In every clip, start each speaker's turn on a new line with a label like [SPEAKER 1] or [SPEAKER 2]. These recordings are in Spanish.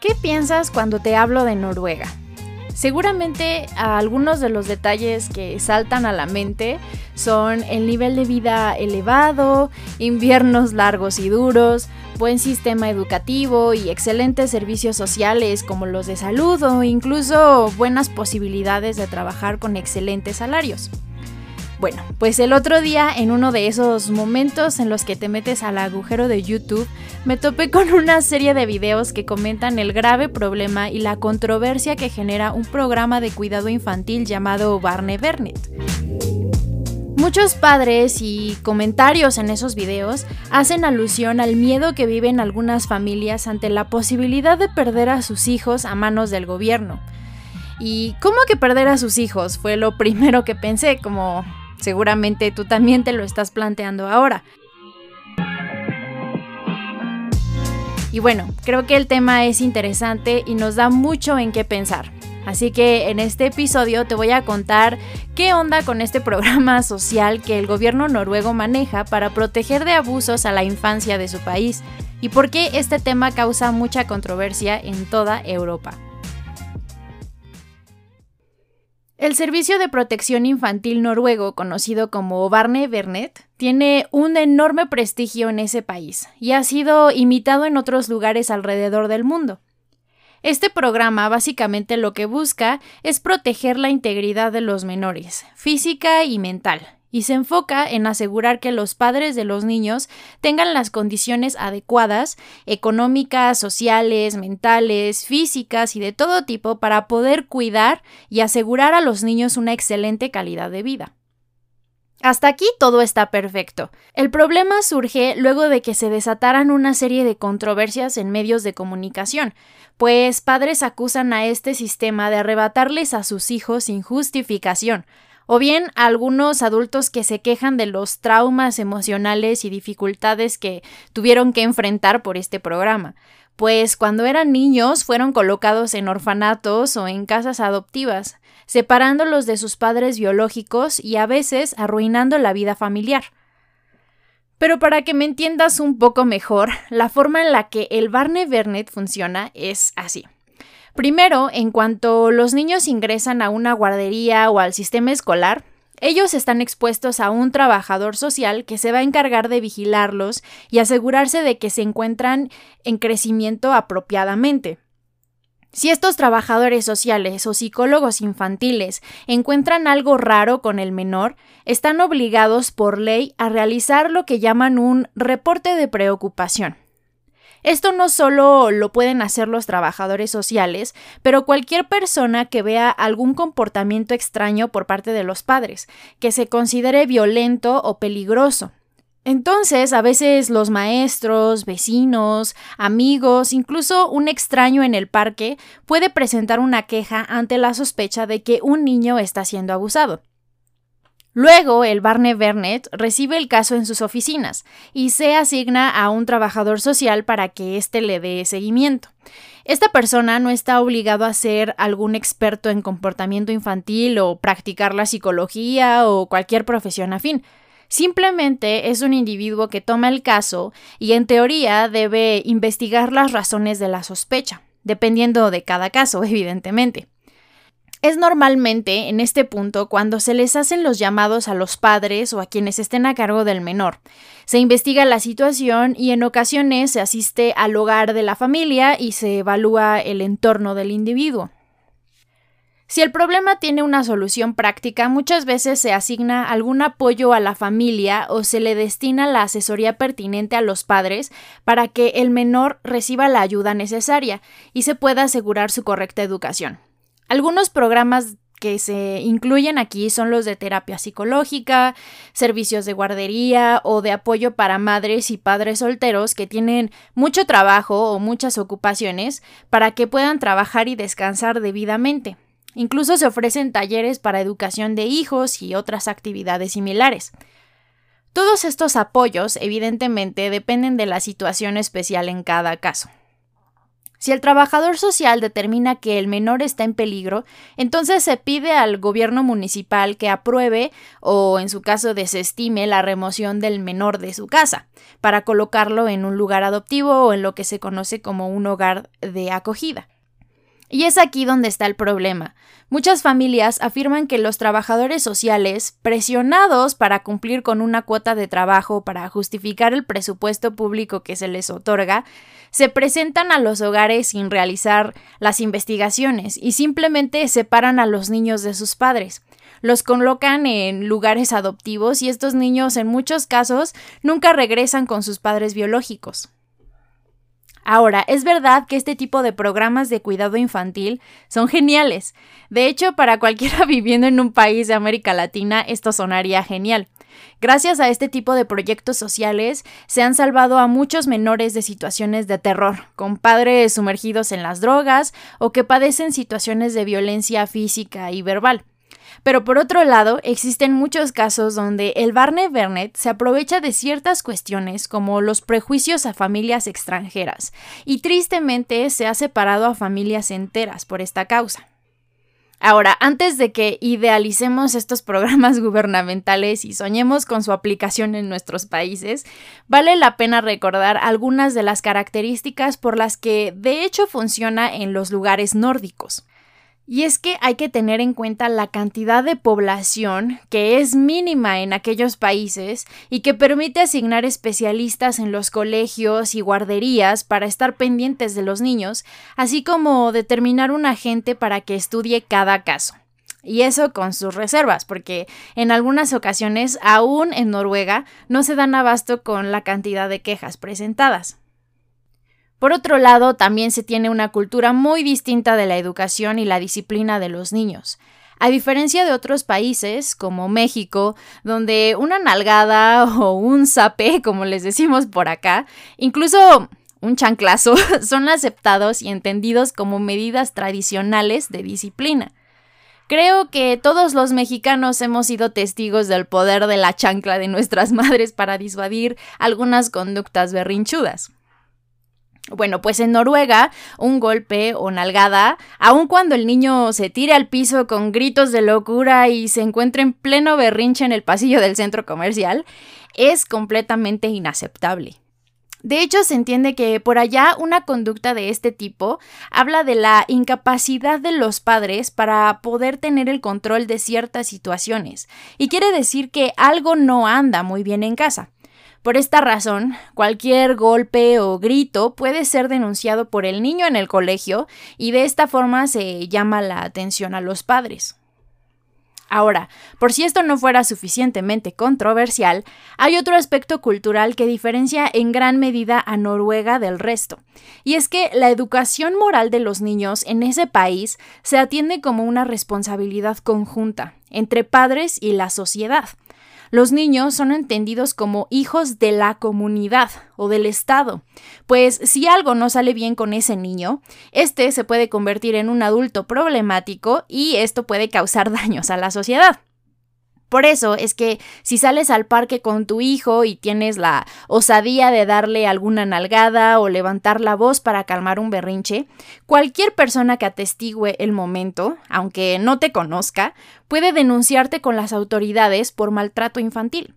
[SPEAKER 1] ¿Qué piensas cuando te hablo de Noruega? Seguramente algunos de los detalles que saltan a la mente son el nivel de vida elevado, inviernos largos y duros, buen sistema educativo y excelentes servicios sociales como los de salud o incluso buenas posibilidades de trabajar con excelentes salarios. Bueno, pues el otro día, en uno de esos momentos en los que te metes al agujero de YouTube, me topé con una serie de videos que comentan el grave problema y la controversia que genera un programa de cuidado infantil llamado Barney Burnett. Muchos padres y comentarios en esos videos hacen alusión al miedo que viven algunas familias ante la posibilidad de perder a sus hijos a manos del gobierno. ¿Y cómo que perder a sus hijos? Fue lo primero que pensé, como Seguramente tú también te lo estás planteando ahora. Y bueno, creo que el tema es interesante y nos da mucho en qué pensar. Así que en este episodio te voy a contar qué onda con este programa social que el gobierno noruego maneja para proteger de abusos a la infancia de su país y por qué este tema causa mucha controversia en toda Europa. El Servicio de Protección Infantil noruego, conocido como Barne Vernet, tiene un enorme prestigio en ese país y ha sido imitado en otros lugares alrededor del mundo. Este programa básicamente lo que busca es proteger la integridad de los menores, física y mental, y se enfoca en asegurar que los padres de los niños tengan las condiciones adecuadas, económicas, sociales, mentales, físicas y de todo tipo para poder cuidar y asegurar a los niños una excelente calidad de vida. Hasta aquí todo está perfecto. El problema surge luego de que se desataran una serie de controversias en medios de comunicación, pues padres acusan a este sistema de arrebatarles a sus hijos sin justificación, o bien algunos adultos que se quejan de los traumas emocionales y dificultades que tuvieron que enfrentar por este programa, pues cuando eran niños fueron colocados en orfanatos o en casas adoptivas, separándolos de sus padres biológicos y a veces arruinando la vida familiar. Pero para que me entiendas un poco mejor, la forma en la que el Barney Vernet funciona es así. Primero, en cuanto los niños ingresan a una guardería o al sistema escolar, ellos están expuestos a un trabajador social que se va a encargar de vigilarlos y asegurarse de que se encuentran en crecimiento apropiadamente. Si estos trabajadores sociales o psicólogos infantiles encuentran algo raro con el menor, están obligados por ley a realizar lo que llaman un reporte de preocupación. Esto no solo lo pueden hacer los trabajadores sociales, pero cualquier persona que vea algún comportamiento extraño por parte de los padres, que se considere violento o peligroso. Entonces, a veces los maestros, vecinos, amigos, incluso un extraño en el parque puede presentar una queja ante la sospecha de que un niño está siendo abusado. Luego, el Barney Burnett recibe el caso en sus oficinas y se asigna a un trabajador social para que éste le dé seguimiento. Esta persona no está obligado a ser algún experto en comportamiento infantil o practicar la psicología o cualquier profesión afín. Simplemente es un individuo que toma el caso y en teoría debe investigar las razones de la sospecha, dependiendo de cada caso, evidentemente. Es normalmente en este punto cuando se les hacen los llamados a los padres o a quienes estén a cargo del menor. Se investiga la situación y en ocasiones se asiste al hogar de la familia y se evalúa el entorno del individuo. Si el problema tiene una solución práctica, muchas veces se asigna algún apoyo a la familia o se le destina la asesoría pertinente a los padres para que el menor reciba la ayuda necesaria y se pueda asegurar su correcta educación. Algunos programas que se incluyen aquí son los de terapia psicológica, servicios de guardería o de apoyo para madres y padres solteros que tienen mucho trabajo o muchas ocupaciones para que puedan trabajar y descansar debidamente. Incluso se ofrecen talleres para educación de hijos y otras actividades similares. Todos estos apoyos, evidentemente, dependen de la situación especial en cada caso. Si el trabajador social determina que el menor está en peligro, entonces se pide al gobierno municipal que apruebe o, en su caso, desestime la remoción del menor de su casa, para colocarlo en un lugar adoptivo o en lo que se conoce como un hogar de acogida. Y es aquí donde está el problema. Muchas familias afirman que los trabajadores sociales, presionados para cumplir con una cuota de trabajo para justificar el presupuesto público que se les otorga, se presentan a los hogares sin realizar las investigaciones y simplemente separan a los niños de sus padres. Los colocan en lugares adoptivos y estos niños en muchos casos nunca regresan con sus padres biológicos. Ahora, es verdad que este tipo de programas de cuidado infantil son geniales. De hecho, para cualquiera viviendo en un país de América Latina, esto sonaría genial. Gracias a este tipo de proyectos sociales se han salvado a muchos menores de situaciones de terror, con padres sumergidos en las drogas o que padecen situaciones de violencia física y verbal. Pero por otro lado, existen muchos casos donde el Barney Bernet se aprovecha de ciertas cuestiones como los prejuicios a familias extranjeras y tristemente se ha separado a familias enteras por esta causa. Ahora, antes de que idealicemos estos programas gubernamentales y soñemos con su aplicación en nuestros países, vale la pena recordar algunas de las características por las que de hecho funciona en los lugares nórdicos. Y es que hay que tener en cuenta la cantidad de población que es mínima en aquellos países y que permite asignar especialistas en los colegios y guarderías para estar pendientes de los niños, así como determinar un agente para que estudie cada caso. Y eso con sus reservas, porque en algunas ocasiones, aún en Noruega, no se dan abasto con la cantidad de quejas presentadas. Por otro lado, también se tiene una cultura muy distinta de la educación y la disciplina de los niños. A diferencia de otros países, como México, donde una nalgada o un zape, como les decimos por acá, incluso un chanclazo, son aceptados y entendidos como medidas tradicionales de disciplina. Creo que todos los mexicanos hemos sido testigos del poder de la chancla de nuestras madres para disuadir algunas conductas berrinchudas. Bueno, pues en Noruega, un golpe o nalgada, aun cuando el niño se tire al piso con gritos de locura y se encuentre en pleno berrinche en el pasillo del centro comercial, es completamente inaceptable. De hecho, se entiende que por allá una conducta de este tipo habla de la incapacidad de los padres para poder tener el control de ciertas situaciones, y quiere decir que algo no anda muy bien en casa. Por esta razón, cualquier golpe o grito puede ser denunciado por el niño en el colegio y de esta forma se llama la atención a los padres. Ahora, por si esto no fuera suficientemente controversial, hay otro aspecto cultural que diferencia en gran medida a Noruega del resto, y es que la educación moral de los niños en ese país se atiende como una responsabilidad conjunta entre padres y la sociedad. Los niños son entendidos como hijos de la comunidad o del Estado, pues si algo no sale bien con ese niño, este se puede convertir en un adulto problemático y esto puede causar daños a la sociedad. Por eso es que si sales al parque con tu hijo y tienes la osadía de darle alguna nalgada o levantar la voz para calmar un berrinche, cualquier persona que atestigue el momento, aunque no te conozca, puede denunciarte con las autoridades por maltrato infantil.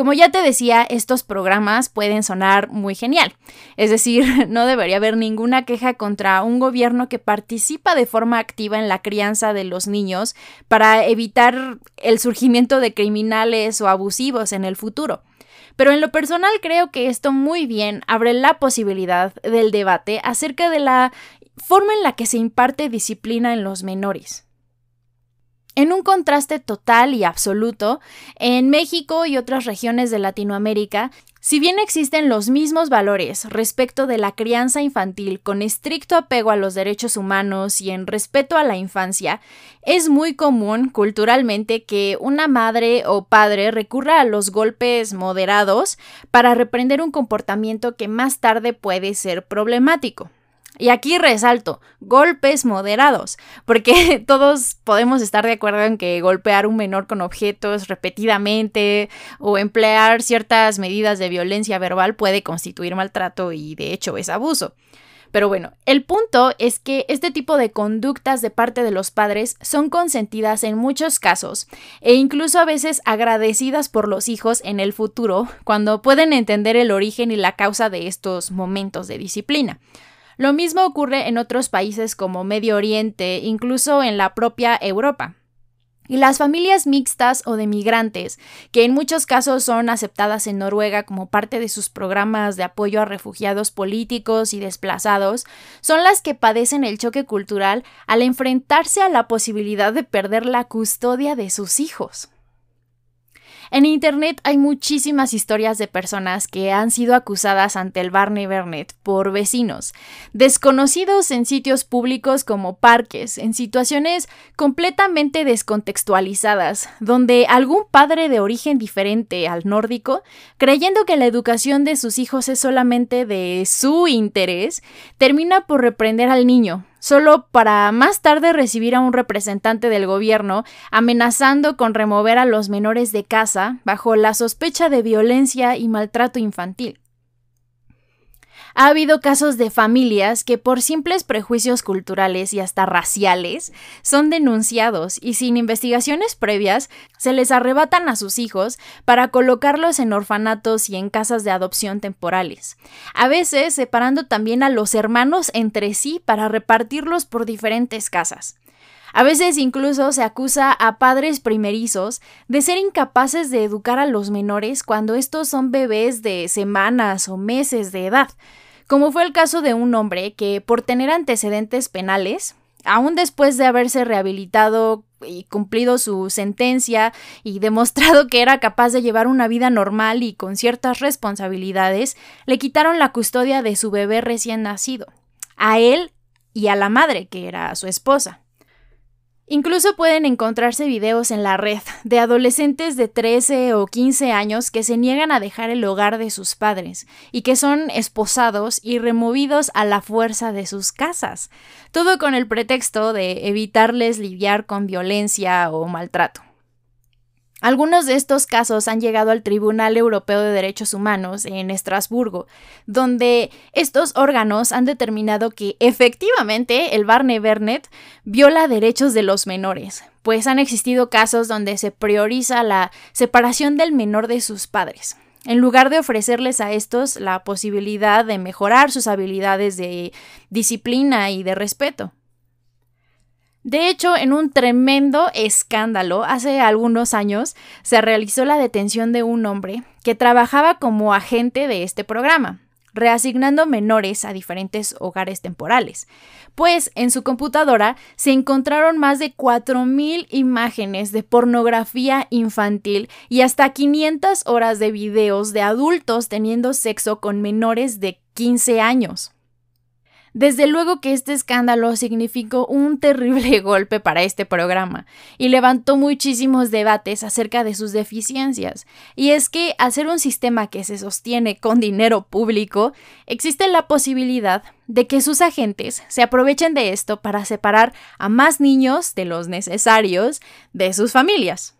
[SPEAKER 1] Como ya te decía, estos programas pueden sonar muy genial. Es decir, no debería haber ninguna queja contra un gobierno que participa de forma activa en la crianza de los niños para evitar el surgimiento de criminales o abusivos en el futuro. Pero en lo personal creo que esto muy bien abre la posibilidad del debate acerca de la forma en la que se imparte disciplina en los menores. En un contraste total y absoluto, en México y otras regiones de Latinoamérica, si bien existen los mismos valores respecto de la crianza infantil con estricto apego a los derechos humanos y en respeto a la infancia, es muy común culturalmente que una madre o padre recurra a los golpes moderados para reprender un comportamiento que más tarde puede ser problemático. Y aquí resalto, golpes moderados, porque todos podemos estar de acuerdo en que golpear un menor con objetos repetidamente o emplear ciertas medidas de violencia verbal puede constituir maltrato y de hecho es abuso. Pero bueno, el punto es que este tipo de conductas de parte de los padres son consentidas en muchos casos e incluso a veces agradecidas por los hijos en el futuro cuando pueden entender el origen y la causa de estos momentos de disciplina. Lo mismo ocurre en otros países como Medio Oriente, incluso en la propia Europa. Y las familias mixtas o de migrantes, que en muchos casos son aceptadas en Noruega como parte de sus programas de apoyo a refugiados políticos y desplazados, son las que padecen el choque cultural al enfrentarse a la posibilidad de perder la custodia de sus hijos. En Internet hay muchísimas historias de personas que han sido acusadas ante el Barney Bernet por vecinos, desconocidos en sitios públicos como parques, en situaciones completamente descontextualizadas, donde algún padre de origen diferente al nórdico, creyendo que la educación de sus hijos es solamente de su interés, termina por reprender al niño, solo para más tarde recibir a un representante del gobierno amenazando con remover a los menores de casa bajo la sospecha de violencia y maltrato infantil. Ha habido casos de familias que por simples prejuicios culturales y hasta raciales son denunciados y sin investigaciones previas se les arrebatan a sus hijos para colocarlos en orfanatos y en casas de adopción temporales, a veces separando también a los hermanos entre sí para repartirlos por diferentes casas. A veces incluso se acusa a padres primerizos de ser incapaces de educar a los menores cuando estos son bebés de semanas o meses de edad, como fue el caso de un hombre que por tener antecedentes penales, aún después de haberse rehabilitado y cumplido su sentencia y demostrado que era capaz de llevar una vida normal y con ciertas responsabilidades, le quitaron la custodia de su bebé recién nacido, a él y a la madre, que era su esposa. Incluso pueden encontrarse videos en la red de adolescentes de 13 o 15 años que se niegan a dejar el hogar de sus padres y que son esposados y removidos a la fuerza de sus casas, todo con el pretexto de evitarles lidiar con violencia o maltrato. Algunos de estos casos han llegado al Tribunal Europeo de Derechos Humanos en Estrasburgo, donde estos órganos han determinado que efectivamente el Barney Bernet viola derechos de los menores, pues han existido casos donde se prioriza la separación del menor de sus padres, en lugar de ofrecerles a estos la posibilidad de mejorar sus habilidades de disciplina y de respeto. De hecho, en un tremendo escándalo, hace algunos años se realizó la detención de un hombre que trabajaba como agente de este programa, reasignando menores a diferentes hogares temporales, pues en su computadora se encontraron más de 4.000 imágenes de pornografía infantil y hasta 500 horas de videos de adultos teniendo sexo con menores de 15 años. Desde luego que este escándalo significó un terrible golpe para este programa y levantó muchísimos debates acerca de sus deficiencias. Y es que al ser un sistema que se sostiene con dinero público, existe la posibilidad de que sus agentes se aprovechen de esto para separar a más niños de los necesarios de sus familias.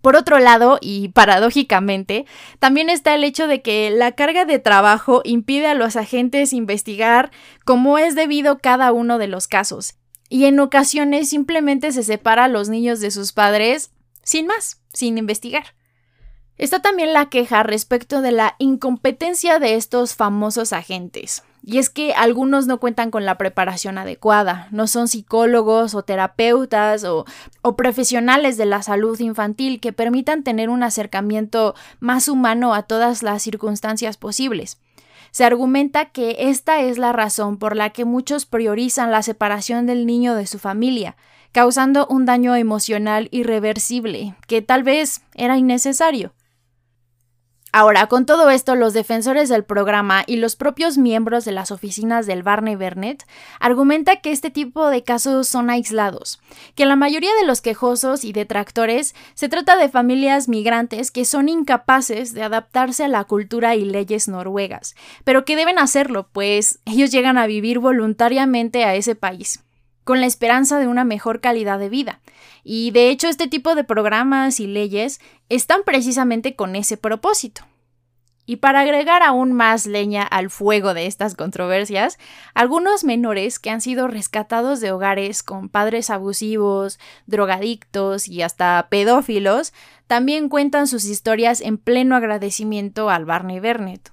[SPEAKER 1] Por otro lado, y paradójicamente, también está el hecho de que la carga de trabajo impide a los agentes investigar cómo es debido cada uno de los casos, y en ocasiones simplemente se separa a los niños de sus padres sin más, sin investigar. Está también la queja respecto de la incompetencia de estos famosos agentes. Y es que algunos no cuentan con la preparación adecuada, no son psicólogos o terapeutas o, profesionales de la salud infantil que permitan tener un acercamiento más humano a todas las circunstancias posibles. Se argumenta que esta es la razón por la que muchos priorizan la separación del niño de su familia, causando un daño emocional irreversible, que tal vez era innecesario. Ahora, con todo esto, los defensores del programa y los propios miembros de las oficinas del Barney Bernet argumentan que este tipo de casos son aislados, que la mayoría de los quejosos y detractores se trata de familias migrantes que son incapaces de adaptarse a la cultura y leyes noruegas, pero que deben hacerlo, pues ellos llegan a vivir voluntariamente a ese país con la esperanza de una mejor calidad de vida. Y de hecho este tipo de programas y leyes están precisamente con ese propósito. Y para agregar aún más leña al fuego de estas controversias, algunos menores que han sido rescatados de hogares con padres abusivos, drogadictos y hasta pedófilos, también cuentan sus historias en pleno agradecimiento al Barney Burnett.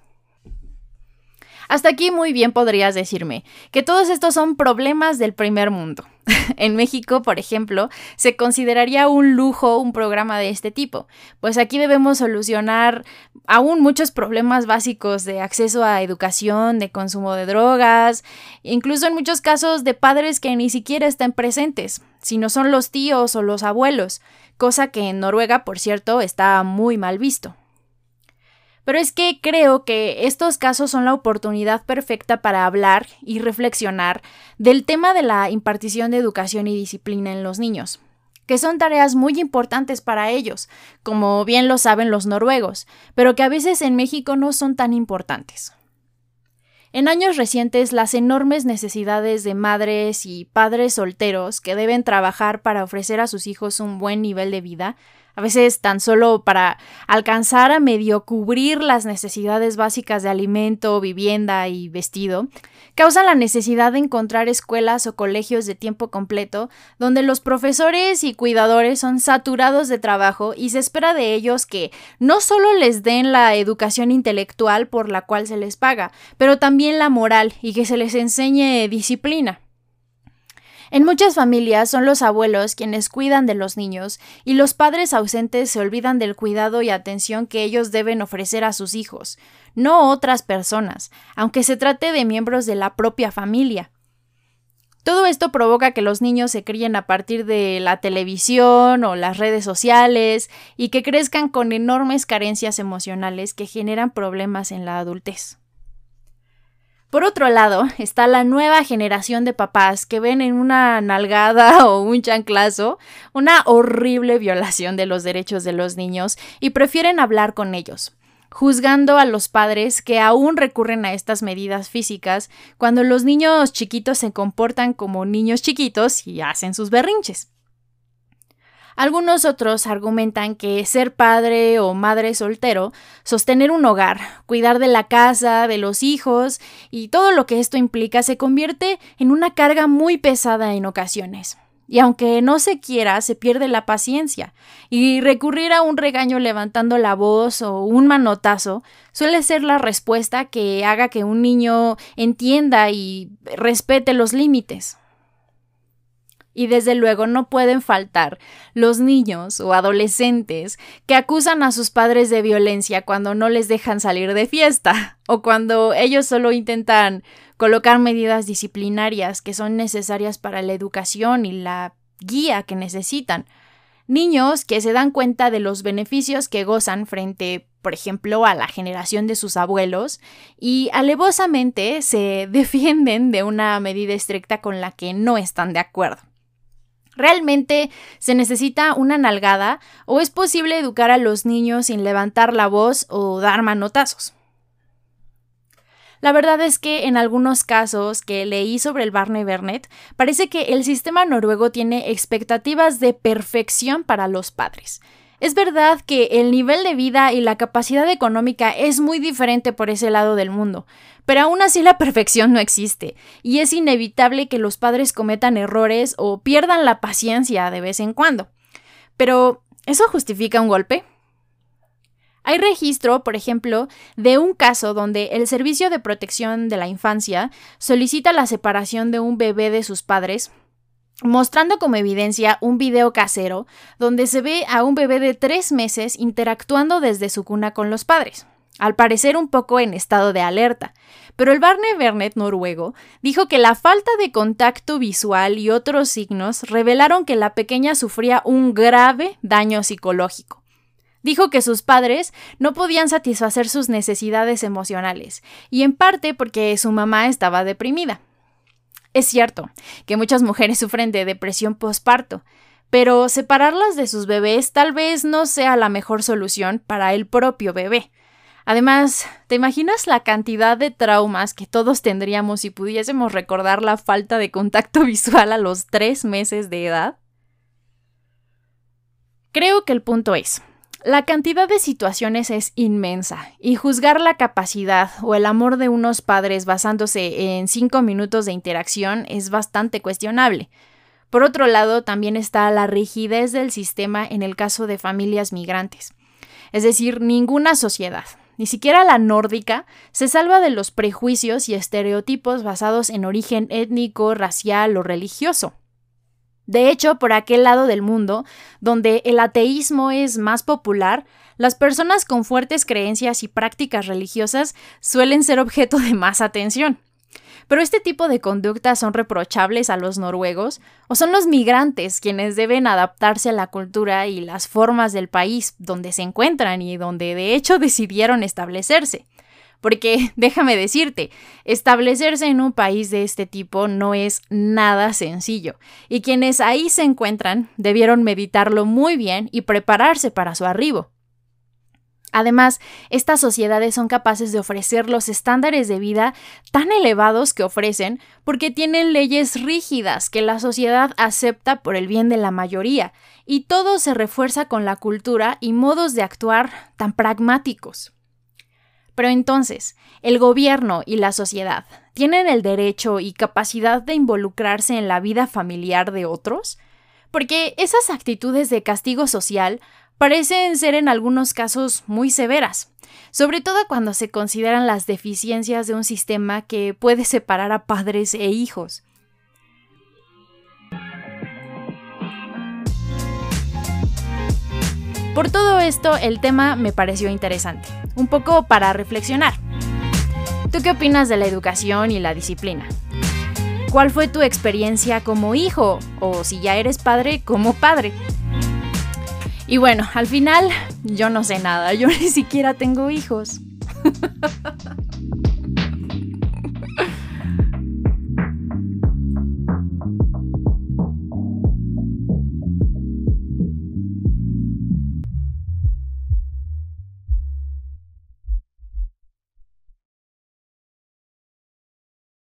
[SPEAKER 1] Hasta aquí muy bien podrías decirme que todos estos son problemas del primer mundo. en México, por ejemplo, se consideraría un lujo un programa de este tipo, pues aquí debemos solucionar aún muchos problemas básicos de acceso a educación, de consumo de drogas, incluso en muchos casos de padres que ni siquiera están presentes, sino son los tíos o los abuelos, cosa que en Noruega, por cierto, está muy mal visto. Pero es que creo que estos casos son la oportunidad perfecta para hablar y reflexionar del tema de la impartición de educación y disciplina en los niños, que son tareas muy importantes para ellos, como bien lo saben los noruegos, pero que a veces en México no son tan importantes. En años recientes, las enormes necesidades de madres y padres solteros que deben trabajar para ofrecer a sus hijos un buen nivel de vida a veces tan solo para alcanzar a medio cubrir las necesidades básicas de alimento, vivienda y vestido, causa la necesidad de encontrar escuelas o colegios de tiempo completo donde los profesores y cuidadores son saturados de trabajo y se espera de ellos que no solo les den la educación intelectual por la cual se les paga, pero también la moral y que se les enseñe disciplina. En muchas familias son los abuelos quienes cuidan de los niños y los padres ausentes se olvidan del cuidado y atención que ellos deben ofrecer a sus hijos, no otras personas, aunque se trate de miembros de la propia familia. Todo esto provoca que los niños se críen a partir de la televisión o las redes sociales y que crezcan con enormes carencias emocionales que generan problemas en la adultez. Por otro lado, está la nueva generación de papás que ven en una nalgada o un chanclazo una horrible violación de los derechos de los niños y prefieren hablar con ellos, juzgando a los padres que aún recurren a estas medidas físicas cuando los niños chiquitos se comportan como niños chiquitos y hacen sus berrinches. Algunos otros argumentan que ser padre o madre soltero, sostener un hogar, cuidar de la casa, de los hijos y todo lo que esto implica se convierte en una carga muy pesada en ocasiones. Y aunque no se quiera, se pierde la paciencia, y recurrir a un regaño levantando la voz o un manotazo suele ser la respuesta que haga que un niño entienda y respete los límites. Y desde luego no pueden faltar los niños o adolescentes que acusan a sus padres de violencia cuando no les dejan salir de fiesta o cuando ellos solo intentan colocar medidas disciplinarias que son necesarias para la educación y la guía que necesitan. Niños que se dan cuenta de los beneficios que gozan frente, por ejemplo, a la generación de sus abuelos y alevosamente se defienden de una medida estricta con la que no están de acuerdo. ¿Realmente se necesita una nalgada o es posible educar a los niños sin levantar la voz o dar manotazos? La verdad es que en algunos casos que leí sobre el Barney Burnett, parece que el sistema noruego tiene expectativas de perfección para los padres. Es verdad que el nivel de vida y la capacidad económica es muy diferente por ese lado del mundo, pero aún así la perfección no existe, y es inevitable que los padres cometan errores o pierdan la paciencia de vez en cuando. Pero, ¿eso justifica un golpe? Hay registro, por ejemplo, de un caso donde el Servicio de Protección de la Infancia solicita la separación de un bebé de sus padres mostrando como evidencia un video casero donde se ve a un bebé de tres meses interactuando desde su cuna con los padres, al parecer un poco en estado de alerta. Pero el Barney Bernet noruego dijo que la falta de contacto visual y otros signos revelaron que la pequeña sufría un grave daño psicológico. Dijo que sus padres no podían satisfacer sus necesidades emocionales, y en parte porque su mamá estaba deprimida. Es cierto que muchas mujeres sufren de depresión postparto, pero separarlas de sus bebés tal vez no sea la mejor solución para el propio bebé. Además, ¿te imaginas la cantidad de traumas que todos tendríamos si pudiésemos recordar la falta de contacto visual a los tres meses de edad? Creo que el punto es, La cantidad de situaciones es inmensa y juzgar la capacidad o el amor de unos padres basándose en cinco minutos de interacción es bastante cuestionable. Por otro lado, también está la rigidez del sistema en el caso de familias migrantes. Es decir, ninguna sociedad, ni siquiera la nórdica, se salva de los prejuicios y estereotipos basados en origen étnico, racial o religioso. De hecho, por aquel lado del mundo, donde el ateísmo es más popular, las personas con fuertes creencias y prácticas religiosas suelen ser objeto de más atención. Pero este tipo de conductas son reprochables a los noruegos o son los migrantes quienes deben adaptarse a la cultura y las formas del país donde se encuentran y donde de hecho decidieron establecerse. Porque déjame decirte, establecerse en un país de este tipo no es nada sencillo, y quienes ahí se encuentran debieron meditarlo muy bien y prepararse para su arribo. Además, estas sociedades son capaces de ofrecer los estándares de vida tan elevados que ofrecen porque tienen leyes rígidas que la sociedad acepta por el bien de la mayoría, y todo se refuerza con la cultura y modos de actuar tan pragmáticos. Pero entonces, ¿el gobierno y la sociedad tienen el derecho y capacidad de involucrarse en la vida familiar de otros? Porque esas actitudes de castigo social parecen ser en algunos casos muy severas, sobre todo cuando se consideran las deficiencias de un sistema que puede separar a padres e hijos. Por todo esto, el tema me pareció interesante, un poco para reflexionar. ¿Tú qué opinas de la educación y la disciplina? ¿Cuál fue tu experiencia como hijo? O si ya eres padre, como padre. Y bueno, al final yo no sé nada, yo ni siquiera tengo hijos.